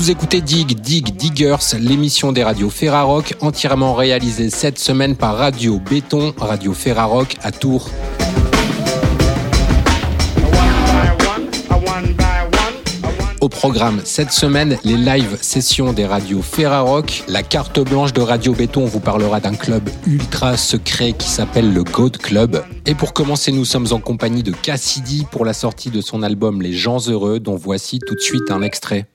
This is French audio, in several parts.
Vous écoutez Dig, Dig, Diggers, l'émission des radios Ferrarock, entièrement réalisée cette semaine par Radio Béton, Radio Ferrarock à Tours. Au programme cette semaine, les live sessions des radios Ferrarock. La carte blanche de Radio Béton vous parlera d'un club ultra secret qui s'appelle le Goat Club. Et pour commencer, nous sommes en compagnie de Cassidy pour la sortie de son album Les gens heureux, dont voici tout de suite un extrait.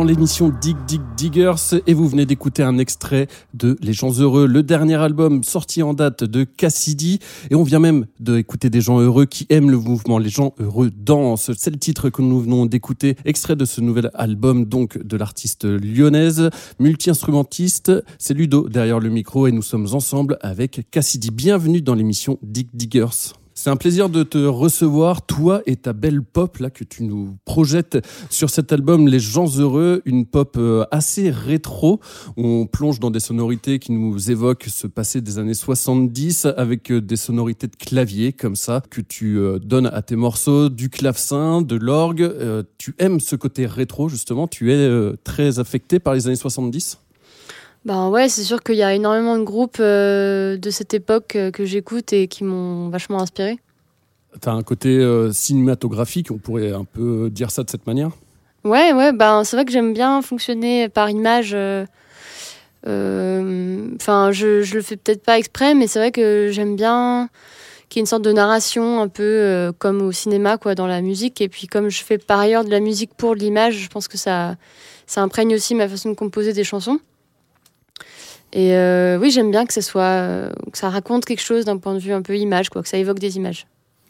Dans l'émission Dig Dig Diggers et vous venez d'écouter un extrait de Les gens heureux, le dernier album sorti en date de Cassidy. Et on vient même d'écouter des gens heureux qui aiment le mouvement. Les gens heureux dansent. C'est le titre que nous venons d'écouter, extrait de ce nouvel album donc de l'artiste lyonnaise, multi-instrumentiste. C'est Ludo derrière le micro et nous sommes ensemble avec Cassidy. Bienvenue dans l'émission Dig Diggers. C'est un plaisir de te recevoir, toi et ta belle pop là que tu nous projettes sur cet album Les gens heureux, une pop euh, assez rétro. On plonge dans des sonorités qui nous évoquent ce passé des années 70 avec euh, des sonorités de clavier comme ça que tu euh, donnes à tes morceaux, du clavecin, de l'orgue. Tu aimes ce côté rétro justement, tu es très affecté par les années 70 ben ouais, c'est sûr qu'il y a énormément de groupes euh, de cette époque euh, que j'écoute et qui m'ont vachement inspiré. T'as un côté euh, cinématographique, on pourrait un peu dire ça de cette manière? Ouais, ouais, ben c'est vrai que j'aime bien fonctionner par image. Enfin, je, je le fais peut-être pas exprès, mais c'est vrai que j'aime bien qu'il y ait une sorte de narration un peu comme au cinéma, quoi, dans la musique. Et puis comme je fais par ailleurs de la musique pour l'image, je pense que ça, ça imprègne aussi ma façon de composer des chansons. Et euh, oui, j'aime bien que ça soit, euh, que ça raconte quelque chose d'un point de vue un peu image, quoi, que ça évoque des images.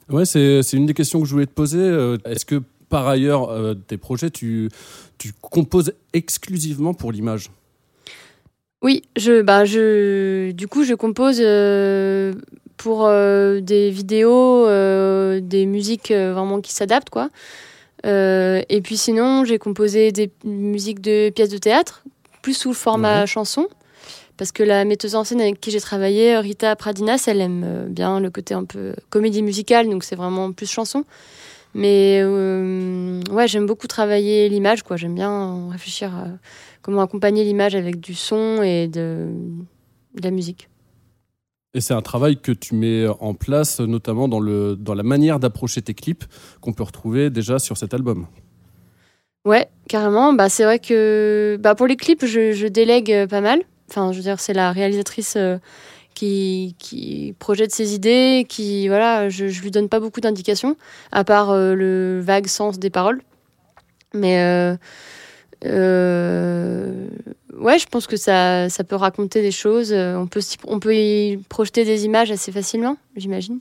Ouais, c'est une des questions que je voulais te poser. Euh, est-ce que par ailleurs, tes projets, tu, tu composes exclusivement pour l'image? Oui, je, bah, je, du coup, je compose pour des vidéos, des musiques vraiment qui s'adaptent, quoi. et puis sinon, j'ai composé des musiques de pièces de théâtre, plus sous le format chanson parce que la metteuse en scène avec qui j'ai travaillé, Rita Pradinas, elle aime euh, bien le côté un peu comédie musicale, donc c'est vraiment plus chanson. Mais euh, ouais, j'aime beaucoup travailler l'image, quoi. J'aime bien réfléchir à comment accompagner l'image avec du son et de, de la musique. Et c'est un travail que tu mets en place, notamment dans, le, dans la manière d'approcher tes clips, qu'on peut retrouver déjà sur cet album. Ouais, carrément. Bah, c'est vrai que bah, pour les clips, je, je délègue pas mal. Enfin, c'est la réalisatrice euh, qui, projette ses idées, qui, voilà, je, je lui donne pas beaucoup d'indications, à part euh, le vague sens des paroles. Mais, euh, ouais, je pense que ça, peut raconter des choses. On peut y projeter des images assez facilement, j'imagine.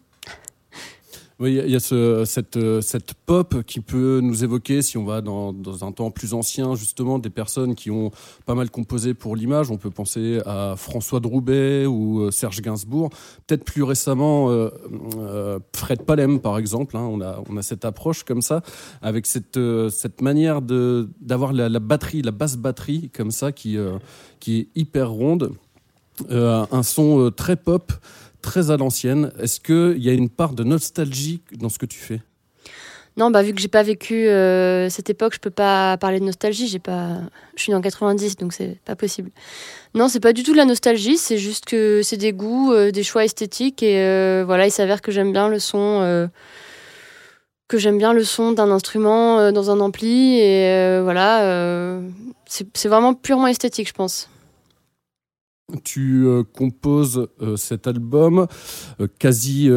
Oui, il y a euh, cette pop qui peut nous évoquer, si on va dans, un temps plus ancien, justement, des personnes qui ont pas mal composé pour l'image. On peut penser à François Droubet ou euh, Serge Gainsbourg. Peut-être plus récemment, euh, Fred Palem, par exemple. Hein, on, a, on a cette approche comme ça, avec cette, cette manière d'avoir la, la, batterie, la basse batterie, comme ça, qui, qui est hyper ronde. un son très pop très à l'ancienne. Est-ce qu'il y a une part de nostalgie dans ce que tu fais? Non, bah vu que j'ai pas vécu euh, cette époque, je peux pas parler de nostalgie. J'ai pas, je suis en 90, donc c'est pas possible. Non, c'est pas du tout de la nostalgie. C'est juste que c'est des goûts, euh, des choix esthétiques et euh, voilà, il s'avère que j'aime bien le son, que j'aime bien le son d'un instrument dans un ampli et voilà, c'est vraiment purement esthétique, je pense. Tu euh, composes euh, cet album euh, quasi,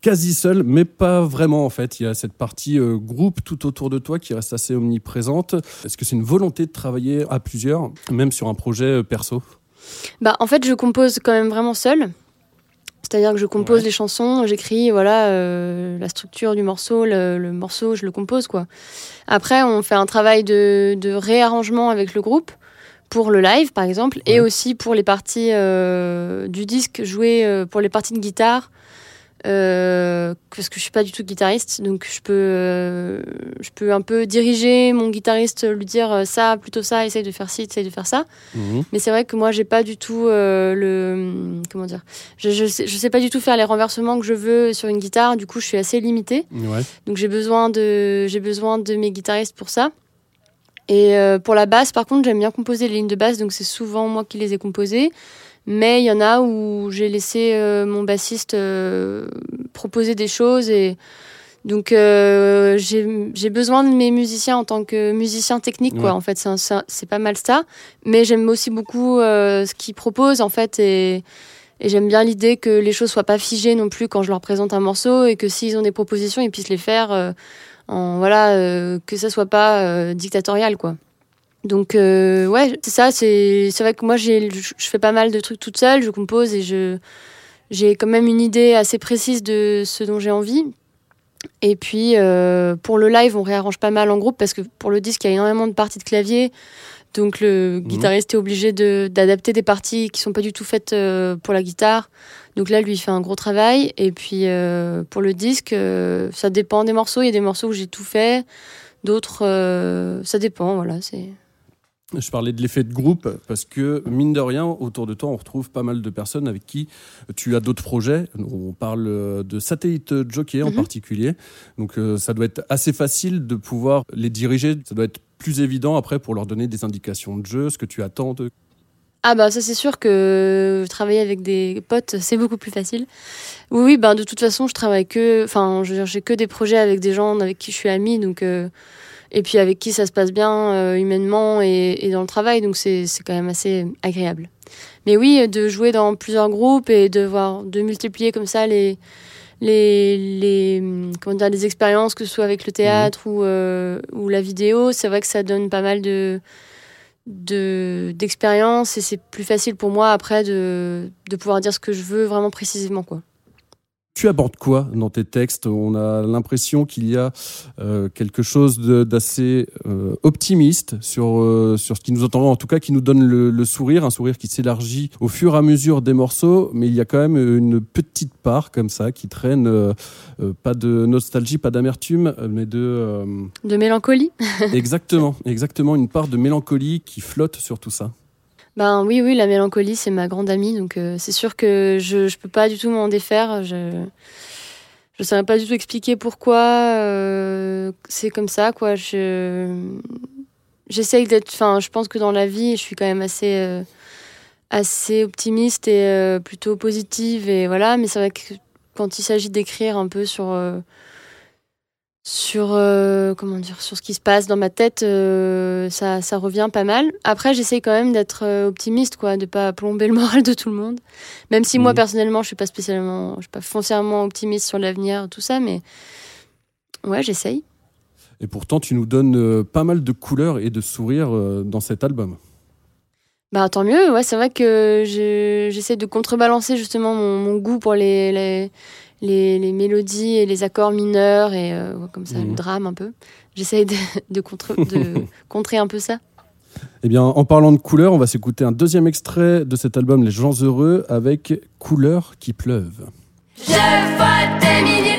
quasi seul, mais pas vraiment en fait. Il y a cette partie groupe tout autour de toi qui reste assez omniprésente. Est-ce que c'est une volonté de travailler à plusieurs, même sur un projet perso? Bah en fait, je compose quand même vraiment seul. C'est-à-dire que je compose les chansons, j'écris voilà la structure du morceau, le, morceau, je le compose quoi. Après, on fait un travail de, de réarrangement avec le groupe pour le live par exemple et aussi pour les parties euh, du disque jouées euh, pour les parties de guitare euh, parce que je suis pas du tout guitariste donc je peux je peux un peu diriger mon guitariste lui dire ça plutôt ça essaye de faire ci essaye de faire ça. Mhm. mais c'est vrai que moi j'ai pas du tout le comment dire je, je sais, je sais pas du tout faire les renversements que je veux sur une guitare du coup je suis assez limitée. Donc j'ai besoin de j'ai besoin de mes guitaristes pour ça et euh, pour la basse, par contre, j'aime bien composer les lignes de basse, donc c'est souvent moi qui les ai composées. Mais il y en a où j'ai laissé euh, mon bassiste euh, proposer des choses et donc j'ai besoin de mes musiciens en tant que musicien technique quoi. En fait, c'est pas mal ça. Mais j'aime aussi beaucoup ce qu'ils proposent en fait et, et j'aime bien l'idée que les choses soient pas figées non plus quand je leur présente un morceau et que s'ils ont des propositions, ils puissent les faire voilà euh, que ça soit pas euh, dictatorial quoi. Donc euh, ouais, c'est ça, c'est c'est vrai que moi je fais pas mal de trucs toute seule, je compose et je j'ai quand même une idée assez précise de ce dont j'ai envie. Et puis pour le live, on réarrange pas mal en groupe parce que pour le disque, il y a énormément de parties de clavier. Donc le Mhm. guitariste est obligé de d'adapter des parties qui sont pas du tout faites euh, pour la guitare. Donc là, lui, il fait un gros travail. Et puis euh, pour le disque, euh, ça dépend des morceaux. Il y a des morceaux où j'ai tout fait, d'autres, euh, ça dépend. Voilà, c'est. Je parlais de l'effet de groupe parce que, mine de rien, autour de toi, on retrouve pas mal de personnes avec qui tu as d'autres projets. On parle de Satellite Jockey en Mhm. particulier. Donc, euh, ça doit être assez facile de pouvoir les diriger. Ça doit être plus évident après pour leur donner des indications de jeu, ce que tu attends de. Ah bah ça c'est sûr que travailler avec des potes c'est beaucoup plus facile. Oui oui ben de toute façon je travaille que enfin je j'ai que des projets avec des gens avec qui je suis amie donc euh, et puis avec qui ça se passe bien euh, humainement et, et dans le travail donc c'est quand même assez agréable. Mais oui de jouer dans plusieurs groupes et de voir de multiplier comme ça les les les hum, comment dire les expériences que ce soit avec le théâtre ou euh, ou la vidéo c'est vrai que ça donne pas mal de de d'expérience et c'est plus facile pour moi après de, de pouvoir dire ce que je veux vraiment précisément quoi. Tu abordes quoi dans tes textes? On a l'impression qu'il y a euh, quelque chose de- d'assez euh, optimiste sur, euh, sur ce qui nous entend, en tout cas qui nous donne le, le sourire, un sourire qui s'élargit au fur et à mesure des morceaux, mais il y a quand même une petite part comme ça qui traîne, euh, euh, pas de nostalgie, pas d'amertume, mais de... euh, De mélancolie exactement, exactement, une part de mélancolie qui flotte sur tout ça. Ben oui oui la mélancolie c'est ma grande amie donc euh, c'est sûr que je je peux pas du tout m'en défaire. Je je saurais pas du tout expliquer pourquoi euh, c'est comme ça quoi. Je j'essaye d'être enfin je pense que dans la vie je suis quand même assez euh, assez optimiste et plutôt positive et voilà mais c'est vrai que quand il s'agit d'écrire un peu sur sur euh, comment dire sur ce qui se passe dans ma tête euh, ça ça revient pas mal après j'essaye quand même d'être euh, optimiste quoi de pas plomber le moral de tout le monde même si moi Mhm. personnellement je suis pas spécialement je suis pas foncièrement optimiste sur l'avenir tout ça mais ouais j'essaye Et pourtant, tu nous donnes euh, pas mal de couleurs et de sourires dans cet album. Bah tant mieux, ouais, c'est vrai que je- j'essaie de contrebalancer justement mon, mon goût pour les, les, les, les mélodies et les accords mineurs et euh, comme ça, Mhm. le drame un peu. J'essaie de, de, contre, de contrer un peu ça. Eh bien, en parlant de couleurs, on va s'écouter un deuxième extrait de cet album Les gens heureux avec Couleurs qui pleuvent. Je vois des milliers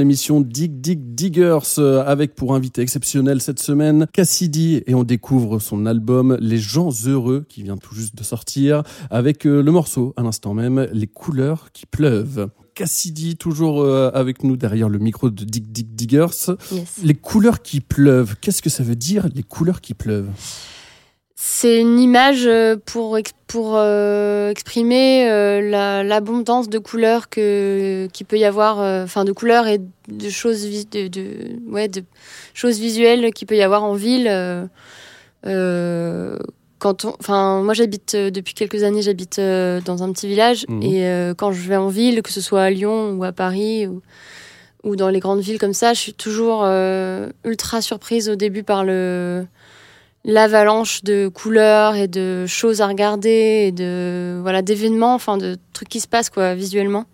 l'émission Dig Dig Diggers euh, avec pour invité exceptionnel cette semaine Cassidy et on découvre son album Les gens heureux qui vient tout juste de sortir avec euh, le morceau à l'instant même Les couleurs qui pleuvent. Cassidy toujours euh, avec nous derrière le micro de Dig Dig Diggers. Yes. Les couleurs qui pleuvent, qu'est-ce que ça veut dire les couleurs qui pleuvent? C'est une image euh, pour, pour euh, exprimer euh, la- l'abondance de couleurs que qu'il peut y avoir, euh, enfin de couleurs et de choses, vis- de, de- ouais, de choses visuelles qu'il peut y avoir en ville. quand on, enfin, moi j'habite depuis quelques années, j'habite dans un petit village Mhm. et quand je vais en ville, que ce soit à Lyon ou à Paris ou, ou dans les grandes villes comme ça, je suis toujours ultra surprise au début par le l'avalanche de couleurs et de choses à regarder et de voilà d'événements enfin de trucs qui se passent quoi visuellement.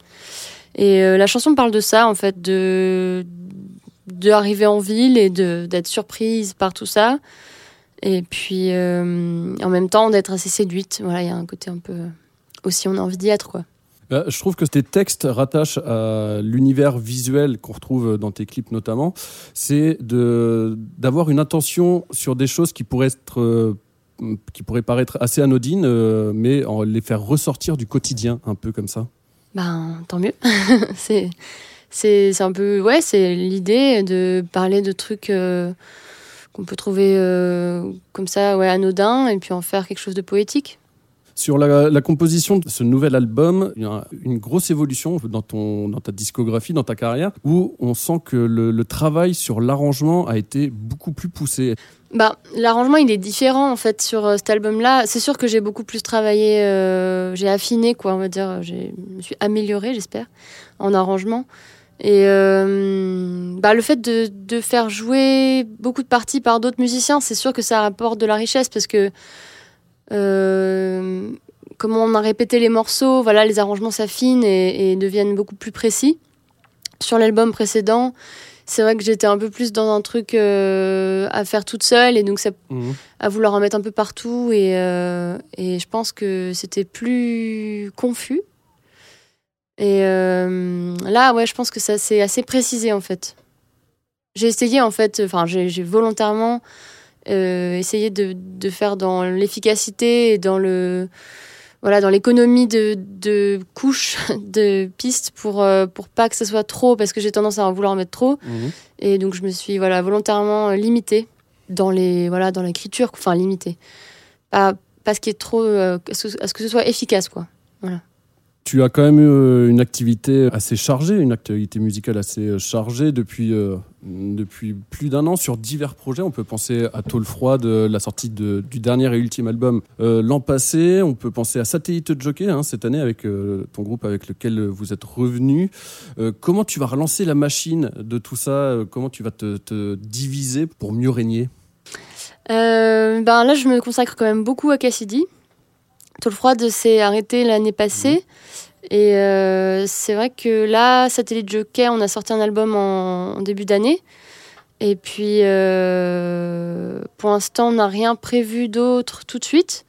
Et euh, la chanson parle de ça en fait de d'arriver en ville et de d'être surprise par tout ça. Et puis euh, en même temps d'être assez séduite. Voilà il y a un côté un peu aussi on a envie d'y être quoi Bah, Je trouve que tes textes rattachent à l'univers visuel qu'on retrouve dans tes clips notamment. C'est d'avoir une intention sur des choses qui pourraient être euh, qui pourraient paraître assez anodines, euh, mais en les faire ressortir du quotidien, un peu comme ça. Ben, tant mieux. c'est, c'est, un peu, ouais, c'est l'idée de parler de trucs euh, qu'on peut trouver comme ça, ouais, anodins, et puis en faire quelque chose de poétique. Sur la, composition de ce nouvel album, il y a une grosse évolution dans, ta discographie, dans ta carrière, où on sent que le, travail sur l'arrangement a été beaucoup plus poussé. Bah, l'arrangement, il est différent en fait sur euh, cet album-là. C'est sûr que j'ai beaucoup plus travaillé, euh, j'ai affiné, quoi, on va dire. Je me suis améliorée, j'espère, en arrangement. Et euh, bah, le fait de, de faire jouer beaucoup de parties par d'autres musiciens, c'est sûr que ça apporte de la richesse parce que euh, comment on a répété les morceaux, voilà, les arrangements s'affinent et, et deviennent beaucoup plus précis. Sur l'album précédent, c'est vrai que j'étais un peu plus dans un truc euh, à faire toute seule et donc ça, à vouloir en mettre un peu partout et, euh, et je pense que c'était plus confus. Et là, ouais, je pense que ça s'est assez précisé en fait. J'ai essayé en fait, enfin, j'ai volontairement euh, essayé de, de faire dans l'efficacité et dans le voilà dans l'économie de, de couches de pistes pour euh, pour pas que ça soit trop parce que j'ai tendance à en vouloir en mettre trop. Et donc je me suis voilà volontairement limitée dans les voilà dans l'écriture enfin limitée. Pas pas ce qui est trop euh, à ce à ce que ce soit efficace quoi Tu as quand même eu euh, une activité assez chargée, une activité musicale assez euh, chargée depuis, euh, depuis plus d'un an sur divers projets. On peut penser à Tôle Froide, la sortie du dernier et ultime album l'an passé. On peut penser à Satellite Jockey hein, cette année avec ton groupe avec lequel vous êtes revenu. Comment tu vas relancer la machine de tout ça? Comment tu vas te, te diviser pour mieux régner? Ben là je me consacre quand même beaucoup à Cassidy Tôle froide s'est arrêté l'année passée. Et euh, c'est vrai que là Satellite Jockey on a sorti un album en, en début d'année. Et puis euh, pour l'instant on n'a rien prévu d'autre tout de suite.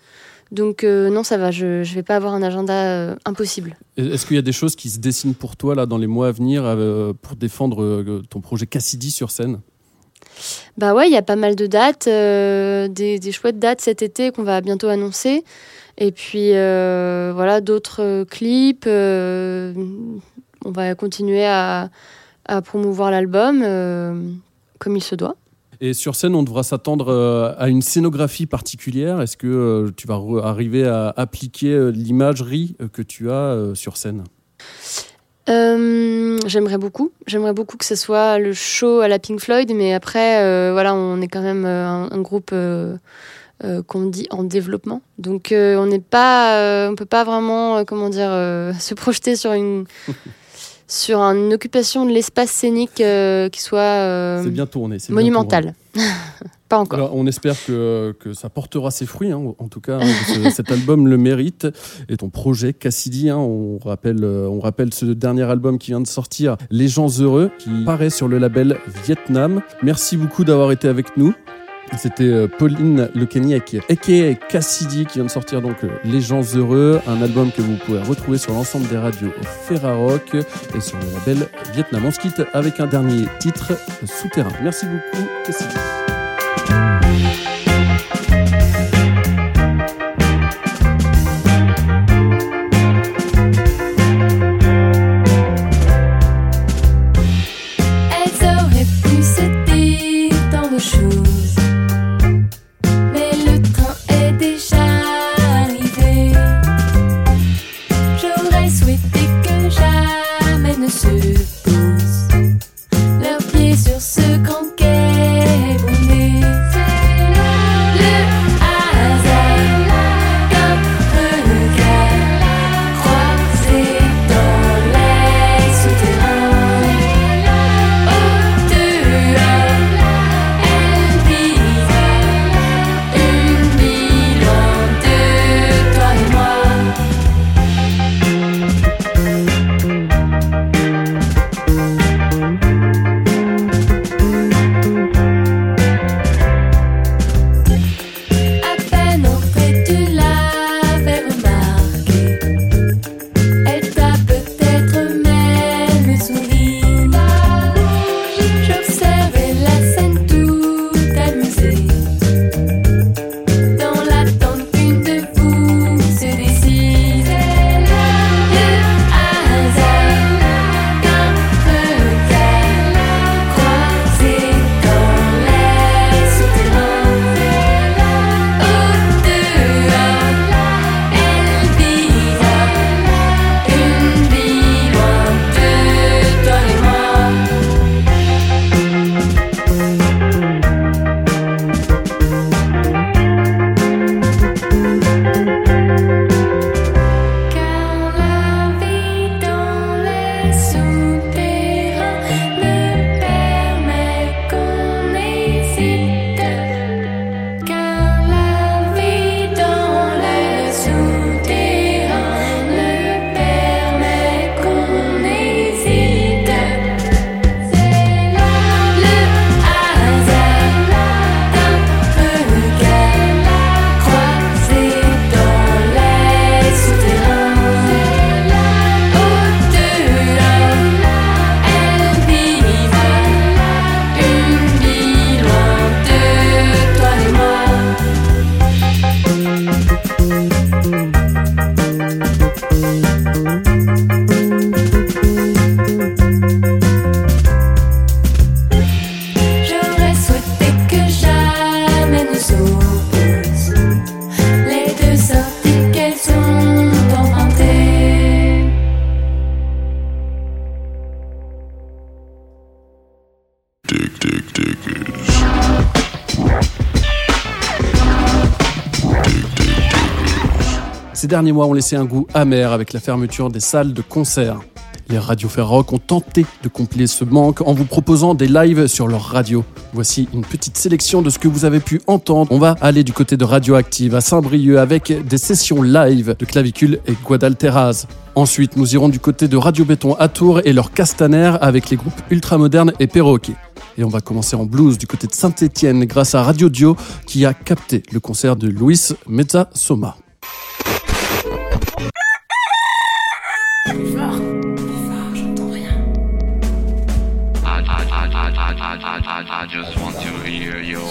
Donc euh, non ça va je je vais pas avoir un agenda euh, impossible. Est-ce qu'il y a des choses qui se dessinent pour toi là dans les mois à venir euh, pour défendre ton projet Cassidy sur scène? Bah ouais, il y a pas mal de dates, des, des chouettes dates cet été qu'on va bientôt annoncer. Et puis euh, voilà, d'autres euh, clips. euh, on va continuer à, à promouvoir l'album euh, comme il se doit. Et sur scène, on devra s'attendre à une scénographie particulière. Est-ce que tu vas arriver à appliquer l'imagerie que tu as sur scène? Euh, J'aimerais beaucoup. J'aimerais beaucoup que ce soit le show à la Pink Floyd, mais après, euh, voilà, on est quand même un, un groupe euh, euh, qu'on dit en développement. Donc, euh, on n'est pas, euh, on peut pas vraiment, comment dire, se projeter sur une sur une occupation de l'espace scénique qui soit C'est bien tourné. c'est bien monumentale. pas encore. Alors, on espère que, que ça portera ses fruits. hein. En tout cas, hein, ce- cet album le mérite. Et ton projet Cassidy, hein, on, rappelle, on rappelle ce dernier album qui vient de sortir, Les gens heureux, qui paraît sur le label Vietnam. Merci beaucoup d'avoir été avec nous. C'était euh, Pauline Lekeniek, aka Cassidy, qui vient de sortir donc euh, Les gens heureux, un album que vous pouvez retrouver sur l'ensemble des radios Ferrarock et sur le label Vietnam. On se avec un dernier titre, Souterrain. Merci beaucoup, Cassidy. Ces derniers mois ont laissé un goût amer avec la fermeture des salles de concert. Les radios Ferroc ont tenté de combler ce manque en vous proposant des lives sur leur radio. Voici une petite sélection de ce que vous avez pu entendre. On va aller du côté de Radioactive à Saint-Brieuc avec des sessions live de Clavicule et Guadalteraz. Ensuite, nous irons du côté de Radio Béton à Tours et leur Castaner avec les groupes Ultramodernes et Perroquet. Et on va commencer en blues du côté de Saint-Étienne grâce à Radio Dio qui a capté le concert de Luis Mezza Soma. I just want to hear your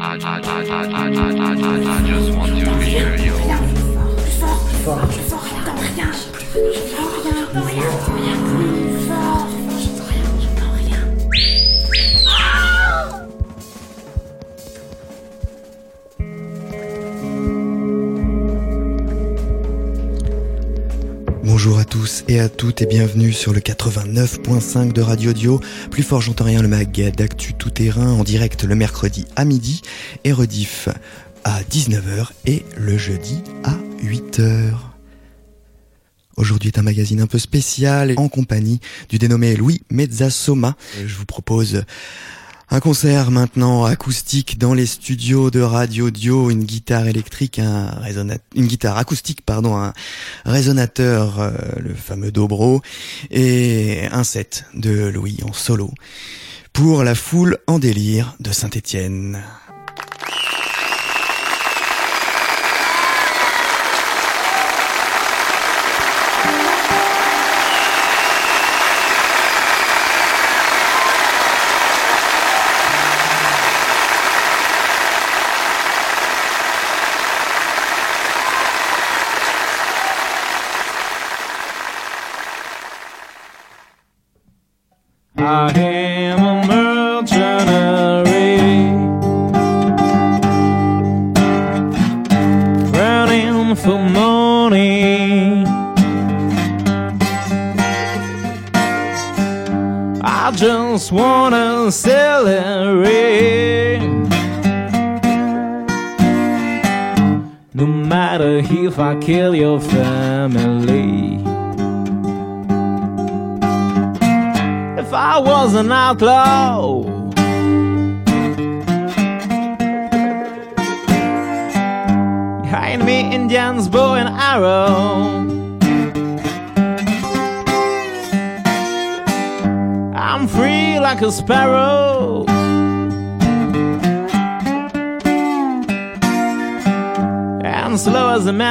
I, I, I, I, I, I, I, I, I just want to hear your Bonjour à tous et à toutes et bienvenue sur le 89.5 de Radio Dio. Plus fort j'entends rien le mag d'actu tout terrain en direct le mercredi à midi et rediff à 19h et le jeudi à 8h. Aujourd'hui est un magazine un peu spécial en compagnie du dénommé Louis Mezzasoma. Je vous propose Un concert maintenant acoustique dans les studios de Radio Dio, une guitare électrique, une guitare acoustique, pardon, un résonateur, euh, le fameux dobro, et un set de Louis en solo pour la foule en délire de Saint-Étienne.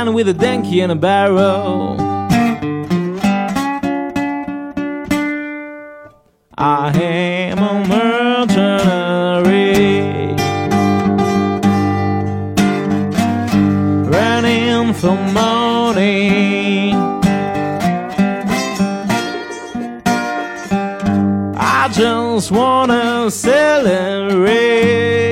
Man with a donkey and a barrow. I am a mercenary running for money. I just wanna celebrate.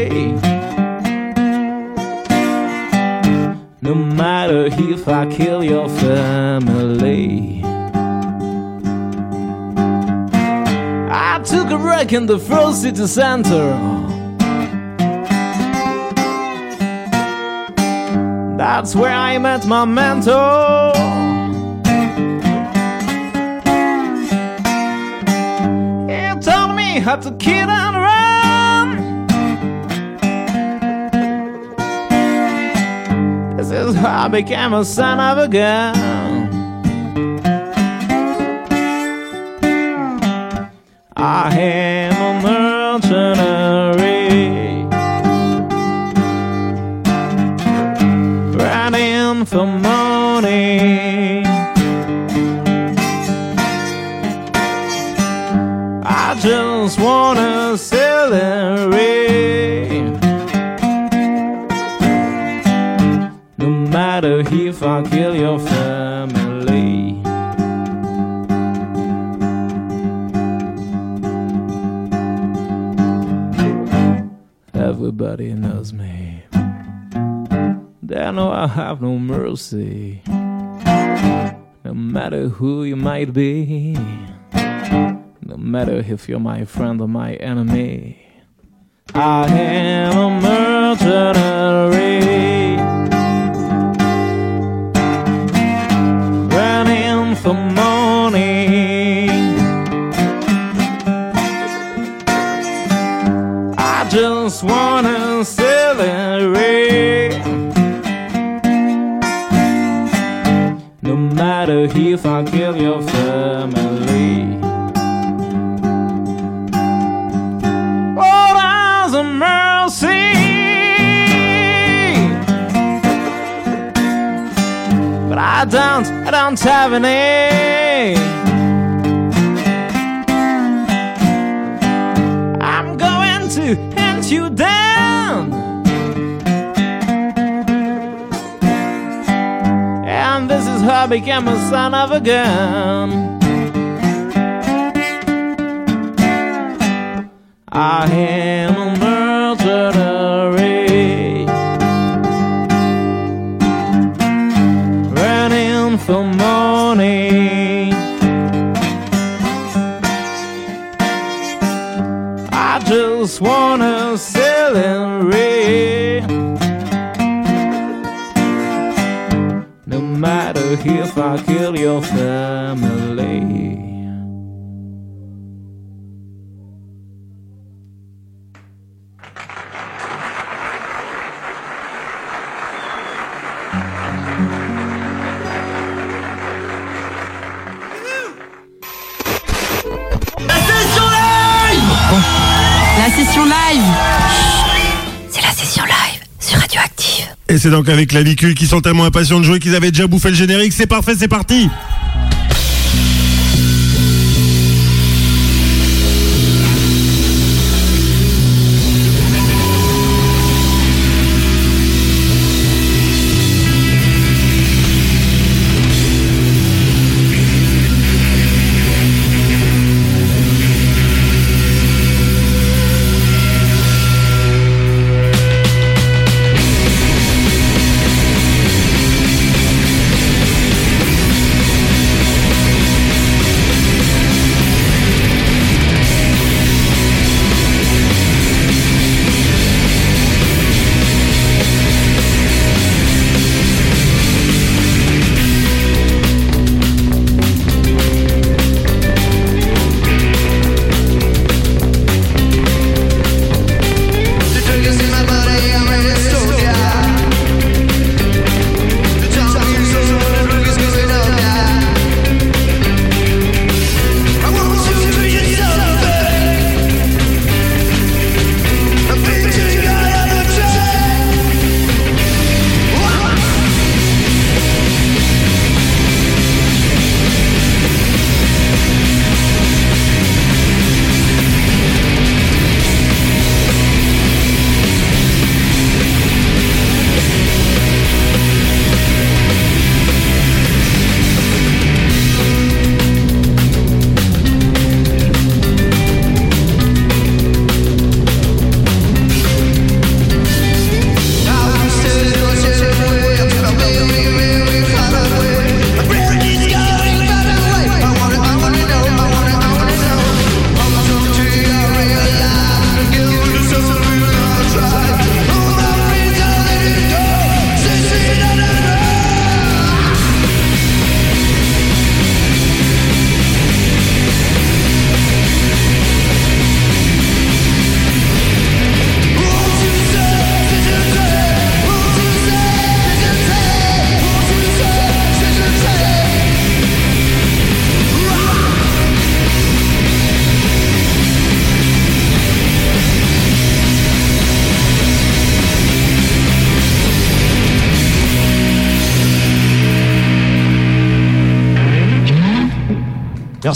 No matter if I kill your family. I took a break in the first city center. That's where I met my mentor. He taught me how to kill and How I became a son of a gun. I am no mercy. No matter who you might be. No matter if you're my friend or my enemy. I am a mercenary. Running for money. I just wanna celebrate. If I kill your family. Oh, there's a mercy. But I don't, I don't have any. I'm going to hunt you down. I became a son of a gun. Ah, I am I kill Et c'est donc avec Clavicule qui sont tellement impatients de jouer qu'ils avaient déjà bouffé le générique. C'est parfait, c'est parti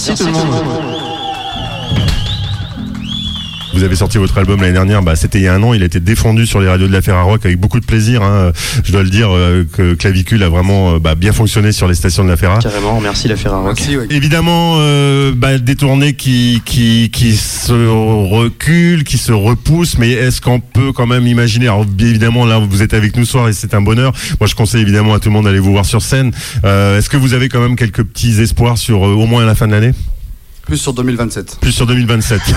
Merci, tout le monde. Sorti votre album l'année dernière, bah, c'était il y a un an, il a été défendu sur les radios de la Ferrarock avec beaucoup de plaisir. hein. Je dois le dire euh, que Clavicule a vraiment euh, bah, bien fonctionné sur les stations de la Ferra. Carrément, merci la Ferrarock. Évidemment, euh, bah, des tournées qui, qui, qui se reculent, qui se repoussent, mais est-ce qu'on peut quand même imaginer, alors bien évidemment là vous êtes avec nous ce soir et c'est un bonheur, moi je conseille évidemment à tout le monde d'aller vous voir sur scène, Euh, est-ce que vous avez quand même quelques petits espoirs sur euh, au moins à la fin de l'année? Plus sur 2027. Plus sur 2027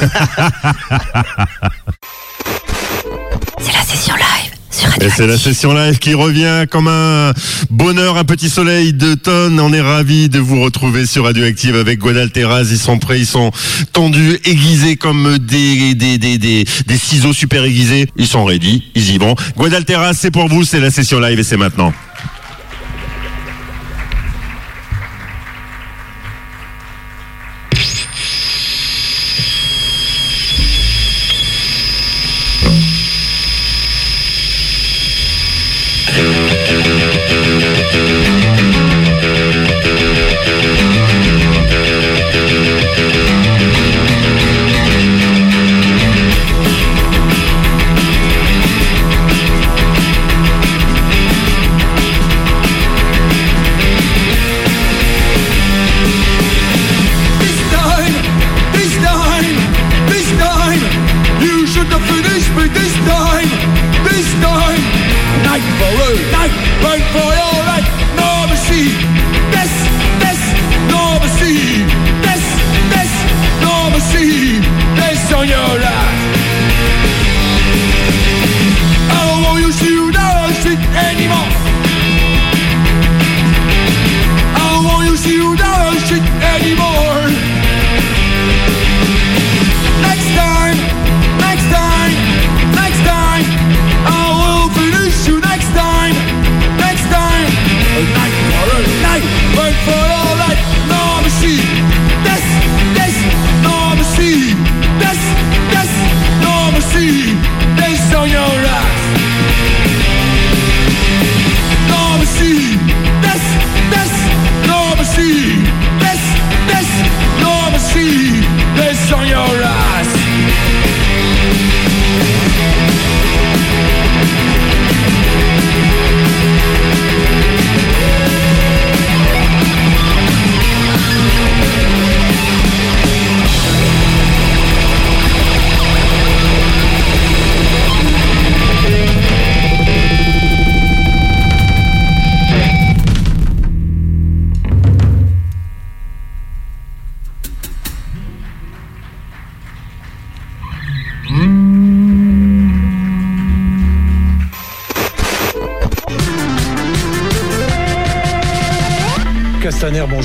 C'est la session live Et c'est la session live qui revient comme un bonheur, un petit soleil de tonnes. On est ravis de vous retrouver sur Radioactive avec Guadalteras. Ils sont prêts, ils sont tendus, aiguisés comme des, des, des, des, des ciseaux super aiguisés. Ils sont ready, ils y vont. Guadalteras, c'est pour vous, c'est la session live et c'est maintenant.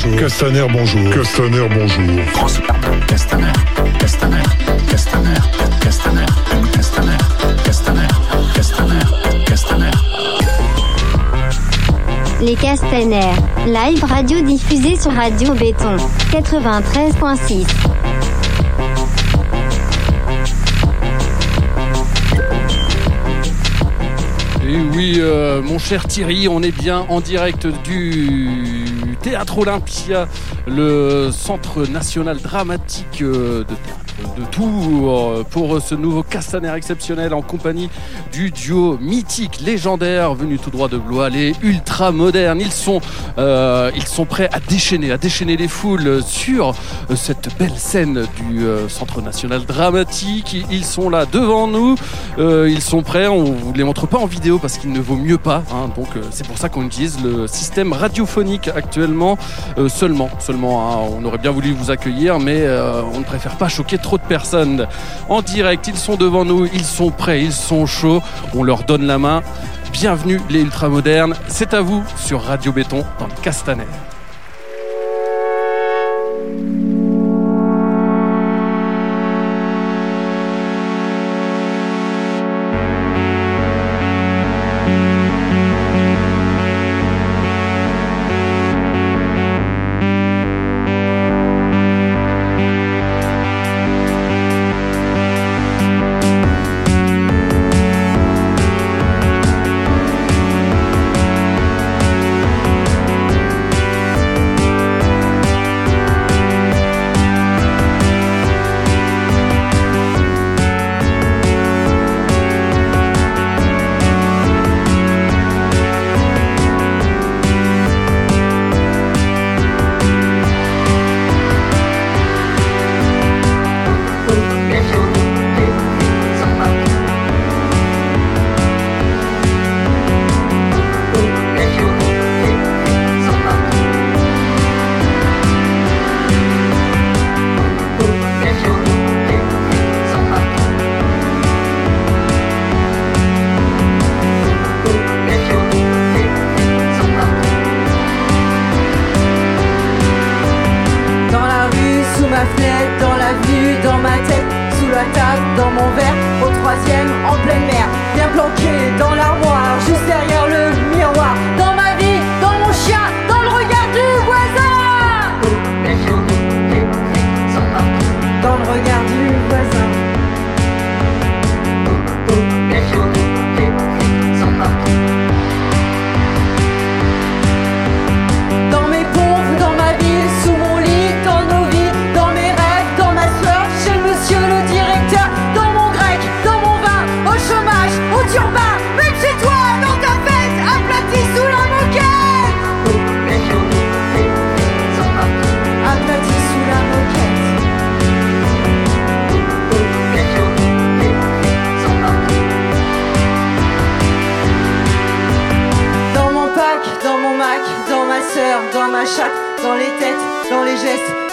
Bonjour. Castaner, bonjour. Castaner, bonjour. Castaner, Castaner, Castaner, Castaner, Castaner, Castaner, Castaner, Castaner. Les Castaners, live radio diffusée sur Radio Béton, 93.6. oui, euh, mon cher Thierry, on est bien en direct du Théâtre Olympia, le centre national dramatique euh, de de Tours, euh, pour ce nouveau Castaner exceptionnel en compagnie du duo mythique, légendaire, venu tout droit de Blois, les ultra modernes. Ils sont, euh, ils sont prêts à déchaîner, à déchaîner les foules sur euh, cette belle scène du euh, Centre national dramatique. Ils sont là devant nous. Ils sont prêts. On vous les montre pas en vidéo parce qu'il ne vaut mieux pas. hein. donc c'est pour ça qu'on utilise le système radiophonique actuellement seulement. Seulement, hein. on aurait bien voulu vous accueillir, mais on ne préfère pas choquer trop de personnes. En direct, ils sont devant nous, ils sont prêts, ils sont chauds. On leur donne la main. Bienvenue les ultramodernes. C'est à vous sur Radio Béton dans le Castaner.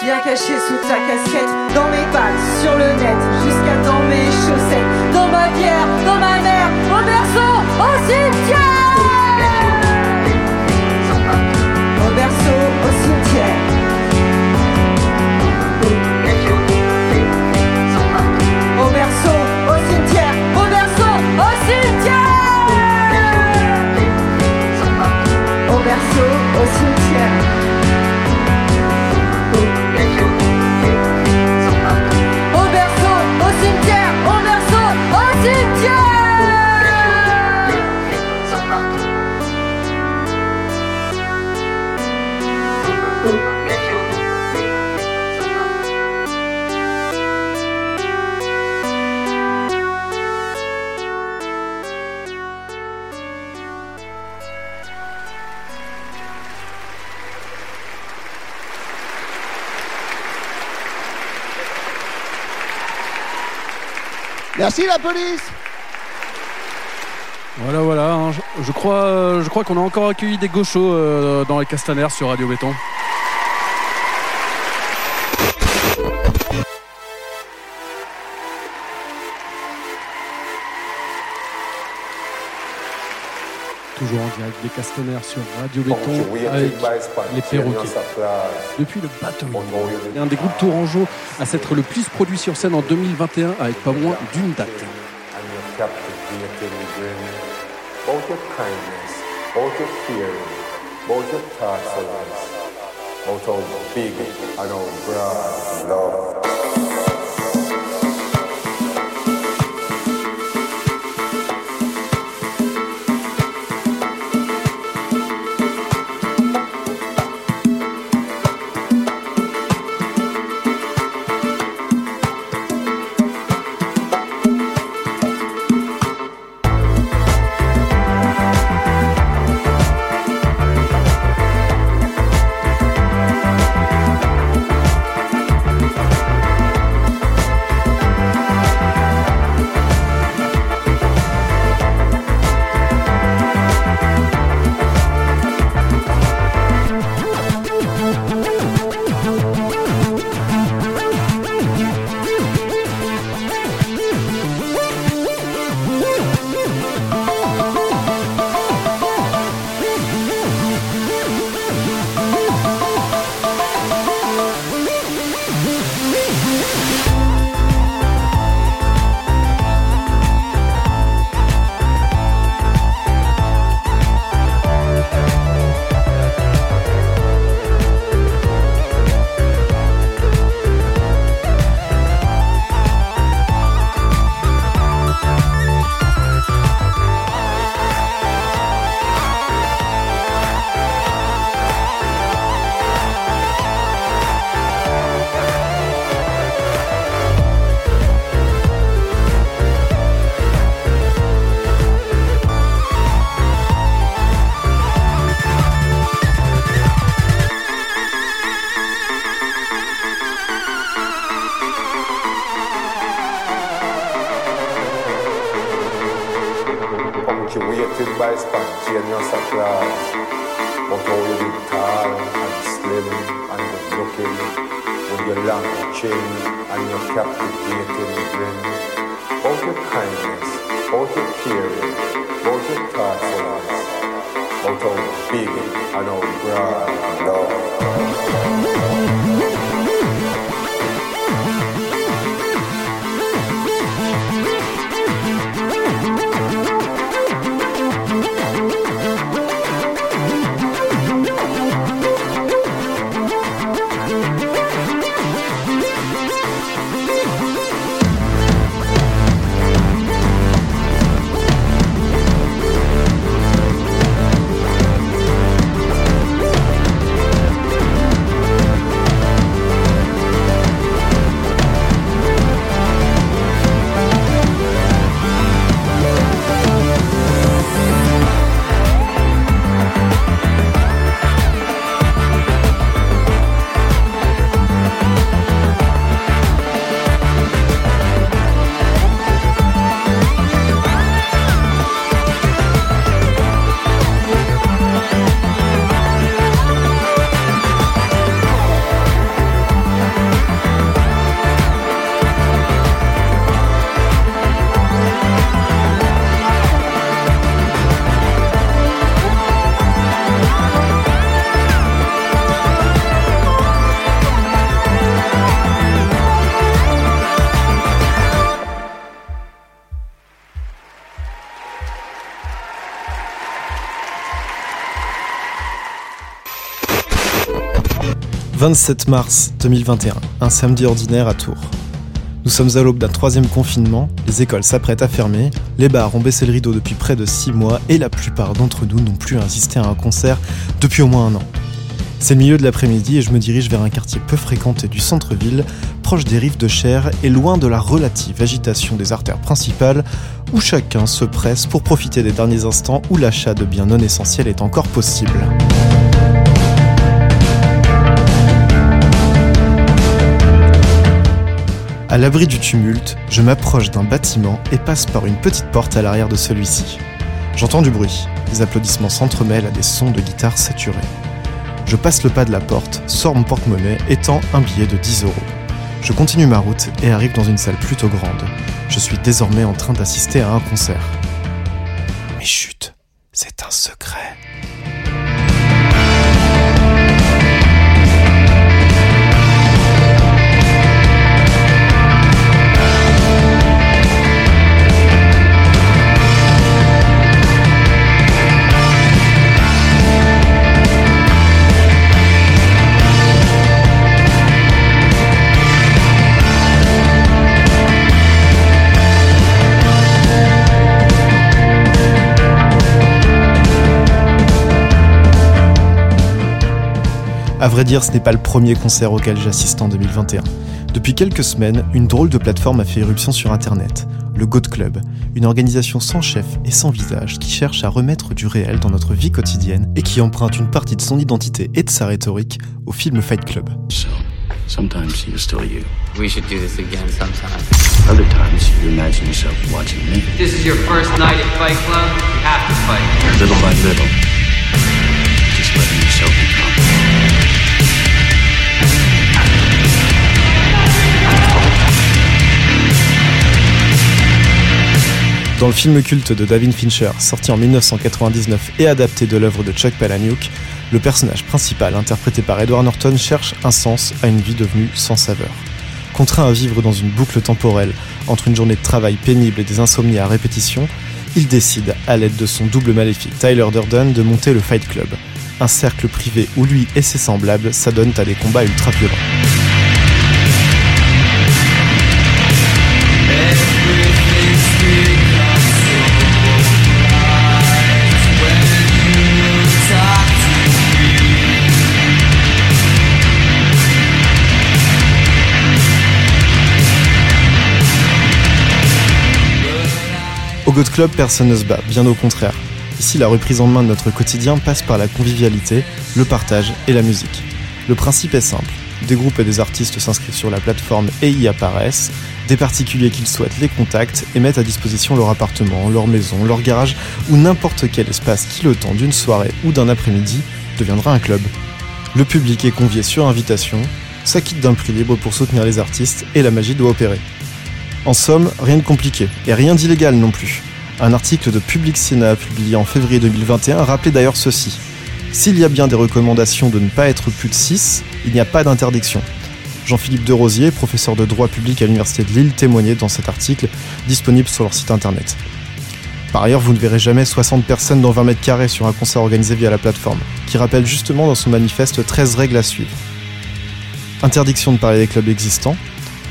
Bien cachés sous ta casquette, dans mes pattes, sur le net, Merci la police Voilà, voilà. hein, je, je crois, euh, je crois qu'on a encore accueilli des gauchos euh, dans les Castaners sur Radio Béton. Toujours en direct des Castaners sur Radio Béton avec les perroquets. Depuis le. Et un des groupes tourangeaux à s'être le plus produit sur scène en 2021 avec pas moins d'une date. both your big and broad love. 27 mars 2021, un samedi ordinaire à Tours. Nous sommes à l'aube d'un troisième confinement, les écoles s'apprêtent à fermer, les bars ont baissé le rideau depuis près de 6 mois et la plupart d'entre nous n'ont plus assisté à un concert depuis au moins un an. C'est le milieu de l'après-midi et je me dirige vers un quartier peu fréquenté du centre-ville, proche des rives de Cher et loin de la relative agitation des artères principales, où chacun se presse pour profiter des derniers instants où l'achat de biens non essentiels est encore possible. À l'abri du tumulte, je m'approche d'un bâtiment et passe par une petite porte à l'arrière de celui-ci. J'entends du bruit, les applaudissements s'entremêlent à des sons de guitare saturés. Je passe le pas de la porte, sors mon porte-monnaie et tends un billet de 10 euros. Je continue ma route et arrive dans une salle plutôt grande. Je suis désormais en train d'assister à un concert. Mais chut, c'est un secret. À vrai dire, ce n'est pas le premier concert auquel j'assiste en 2021. Depuis quelques semaines, une drôle de plateforme a fait éruption sur Internet, le Goat Club, une organisation sans chef et sans visage qui cherche à remettre du réel dans notre vie quotidienne et qui emprunte une partie de son identité et de sa rhétorique au film Fight Club. Sometimes you're still you. We should do this again sometime. Other times you imagine yourself watching me. This is your first night at Fight Club. You have to fight. Little by little. Just letting yourself become. Dans le film culte de David Fincher, sorti en 1999 et adapté de l'œuvre de Chuck Palahniuk, le personnage principal, interprété par Edward Norton, cherche un sens à une vie devenue sans saveur. Contraint à vivre dans une boucle temporelle entre une journée de travail pénible et des insomnies à répétition, il décide, à l'aide de son double maléfique Tyler Durden, de monter le Fight Club, un cercle privé où lui et ses semblables s'adonnent à des combats ultra Goat Club, personne ne se bat, bien au contraire. Ici, la reprise en main de notre quotidien passe par la convivialité, le partage et la musique. Le principe est simple. Des groupes et des artistes s'inscrivent sur la plateforme et y apparaissent. Des particuliers qu'ils souhaitent les contactent et mettent à disposition leur appartement, leur maison, leur garage ou n'importe quel espace qui, le temps d'une soirée ou d'un après-midi, deviendra un club. Le public est convié sur invitation, s'acquitte d'un prix libre pour soutenir les artistes et la magie doit opérer. En somme, rien de compliqué, et rien d'illégal non plus. Un article de Public Sénat publié en février 2021 rappelait d'ailleurs ceci. S'il y a bien des recommandations de ne pas être plus de 6, il n'y a pas d'interdiction. Jean-Philippe Derosier, professeur de droit public à l'Université de Lille, témoignait dans cet article disponible sur leur site internet. Par ailleurs, vous ne verrez jamais 60 personnes dans 20 mètres carrés sur un concert organisé via la plateforme, qui rappelle justement dans son manifeste 13 règles à suivre. Interdiction de parler des clubs existants,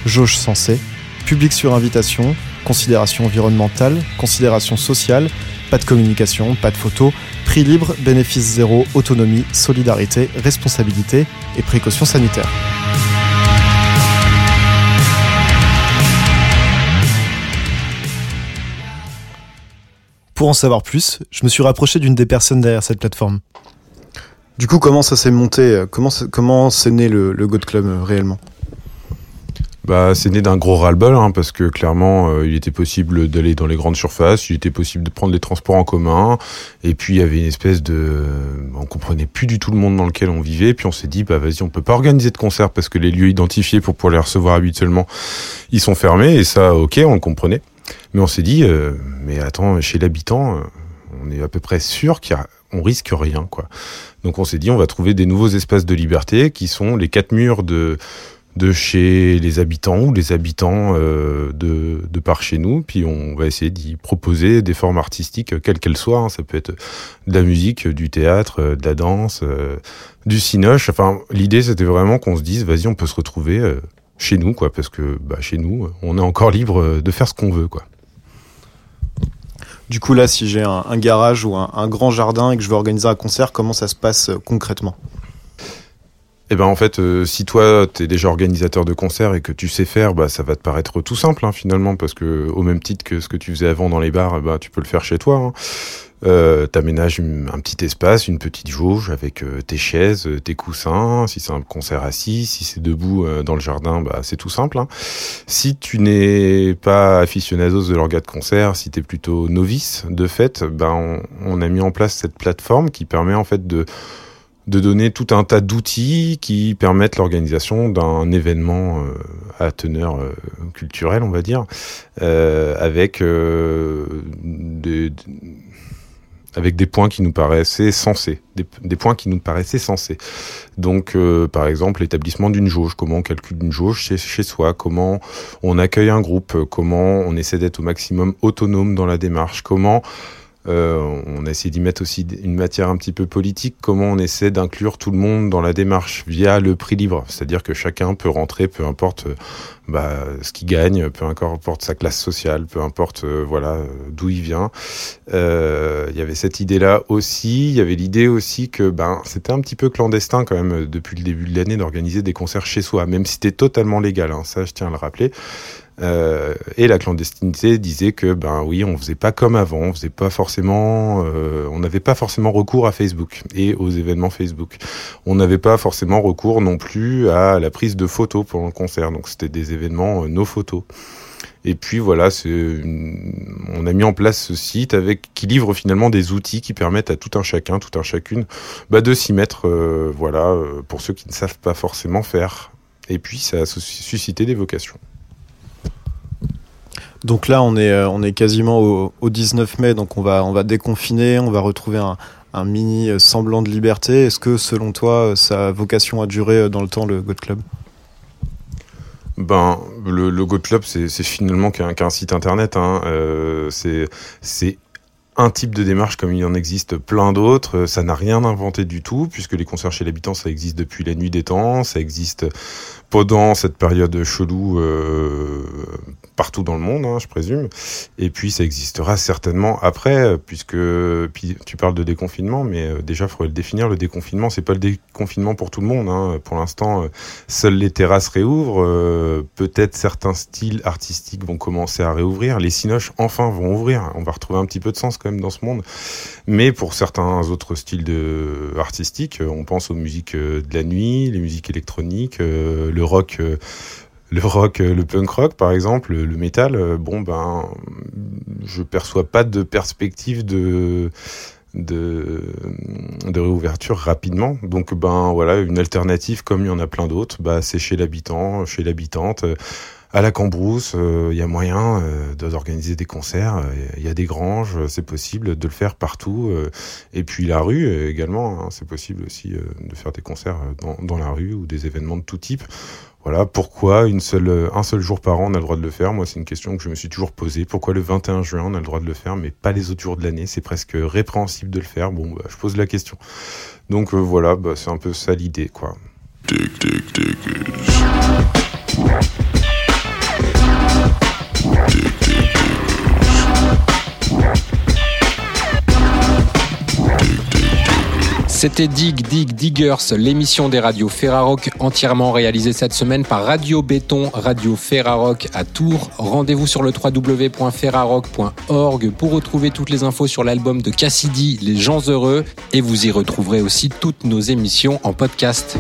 jauge sensée, public sur invitation, considération environnementale, considération sociale, pas de communication, pas de photos, prix libre, bénéfice zéro, autonomie, solidarité, responsabilité et précautions sanitaires. Pour en savoir plus, je me suis rapproché d'une des personnes derrière cette plateforme. Du coup, comment ça s'est monté? Comment c'est né le, le Goat Club euh, réellement? Bah, c'est né d'un gros ras-le-bol, hein, parce que clairement, euh, il était possible d'aller dans les grandes surfaces, il était possible de prendre les transports en commun, et puis il y avait une espèce de, on comprenait plus du tout le monde dans lequel on vivait, puis on s'est dit, bah vas-y, on peut pas organiser de concert parce que les lieux identifiés pour pouvoir les recevoir habituellement, ils sont fermés, et ça, ok, on le comprenait, mais on s'est dit, euh, mais attends, chez l'habitant, euh, on est à peu près sûr qu'on risque rien, quoi. Donc on s'est dit, on va trouver des nouveaux espaces de liberté qui sont les quatre murs de de chez les habitants ou les habitants euh, de, de par chez nous. Puis on va essayer d'y proposer des formes artistiques, euh, quelles qu'elles soient. hein. Ça peut être de la musique, du théâtre, euh, de la danse, euh, du cinoche. Enfin, l'idée c'était vraiment qu'on se dise, vas-y, on peut se retrouver euh, chez nous, quoi, parce que bah, chez nous, on est encore libre euh, de faire ce qu'on veut, quoi. Du coup, là, si j'ai un, garage ou un, un grand jardin et que je veux organiser un concert, comment ça se passe euh, concrètement? Eh ben en fait, euh, si toi t'es déjà organisateur de concert et que tu sais faire, bah ça va te paraître tout simple hein, finalement parce que au même titre que ce que tu faisais avant dans les bars, bah tu peux le faire chez toi. Hein. Euh, T'aménages un petit espace, une petite jauge avec euh, tes chaises, euh, tes coussins. Si c'est un concert assis, si c'est debout euh, dans le jardin, bah c'est tout simple. Hein. Si tu n'es pas aficionados de l'orga de concert, si t'es plutôt novice de fait, ben on, on a mis en place cette plateforme qui permet en fait de de donner tout un tas d'outils qui permettent l'organisation d'un événement euh, à teneur euh, culturelle, on va dire, euh, avec euh, des- avec des points qui nous paraissaient sensés, des, des points qui nous paraissaient sensés. Donc, euh, par exemple, l'établissement d'une jauge, comment on calcule une jauge chez, chez soi, comment on accueille un groupe, comment on essaie d'être au maximum autonome dans la démarche, comment euh, on a essayé d'y mettre aussi une matière un petit peu politique, comment on essaie d'inclure tout le monde dans la démarche via le prix libre, c'est-à-dire que chacun peut rentrer, peu importe euh, bah, ce qu'il gagne, peu importe sa classe sociale, peu importe euh, voilà euh, d'où il vient. Il y avait cette idée-là aussi, il y avait l'idée aussi que ben c'était un petit peu clandestin quand même depuis le début de l'année d'organiser des concerts chez soi, même si c'était totalement légal, hein, ça je tiens à le rappeler. Euh, et la clandestinité disait que ben oui, on faisait pas comme avant, on faisait pas forcément, euh, on n'avait pas forcément recours à Facebook et aux événements Facebook. On n'avait pas forcément recours non plus à la prise de photos pendant le concert. Donc c'était des événements euh, no photos. Et puis voilà, on a mis en place ce site avec qui livre finalement des outils qui permettent à tout un chacun, tout un chacune, bah, de s'y mettre. euh, voilà, pour ceux qui ne savent pas forcément faire. Et puis ça a sus- suscité des vocations. Donc là, on est, euh, quasiment au, au 19 mai, donc on va, on va déconfiner, on va retrouver un, mini euh, semblant de liberté. Est-ce que, selon toi, euh, ça a vocation durer euh, dans le temps, le God Club? Ben, le, le Go Club, c'est finalement qu'un site internet. Hein. C'est un type de démarche comme il en existe plein d'autres. Ça n'a rien inventé du tout, puisque les concerts chez l'habitant, ça existe depuis la nuit des temps. Ça existe pendant cette période chelou euh, partout dans le monde, hein, je présume. Et puis ça existera certainement après, euh, puisque puis tu parles de déconfinement, mais euh, déjà, il faudrait le définir. Le déconfinement, c'est pas le déconfinement pour tout le monde. Hein. Pour l'instant, euh, seules les terrasses réouvrent. Peut-être certains styles artistiques vont commencer à réouvrir. Les cinoches, enfin, vont ouvrir. On va retrouver un petit peu de sens quand même dans ce monde. Mais pour certains autres styles de artistiques, on pense aux musiques de la nuit, les musiques électroniques, euh, le rock. euh, euh, le punk rock par exemple, le, métal, euh, bon ben, je perçois pas de perspective de réouverture rapidement. Donc ben voilà, une alternative comme il y en a plein d'autres, bah c'est chez l'habitant, chez l'habitante. À la Cambrousse, euh, il y a moyen euh, d'organiser des concerts. euh, Il y a des granges, c'est possible de le faire partout. et puis la rue également, hein, c'est possible aussi de faire des concerts dans, dans la rue ou des événements de tout type. Voilà, pourquoi une seule, un seul jour par an on a le droit de le faire? Moi, c'est une question que je me suis toujours posée. Pourquoi le 21 juin on a le droit de le faire, mais pas les autres jours de l'année? C'est presque répréhensible de le faire. Bon, bah, je pose la question. Donc voilà, bah, c'est un peu ça l'idée, quoi. C'était Dig Dig Diggers, l'émission des radios Ferrarock entièrement réalisée cette semaine par Radio Béton, Radio Ferrarock à Tours. Rendez-vous sur le www.ferrarock.org pour retrouver toutes les infos sur l'album de Cassidy, Les gens heureux, et vous y retrouverez aussi toutes nos émissions en podcast.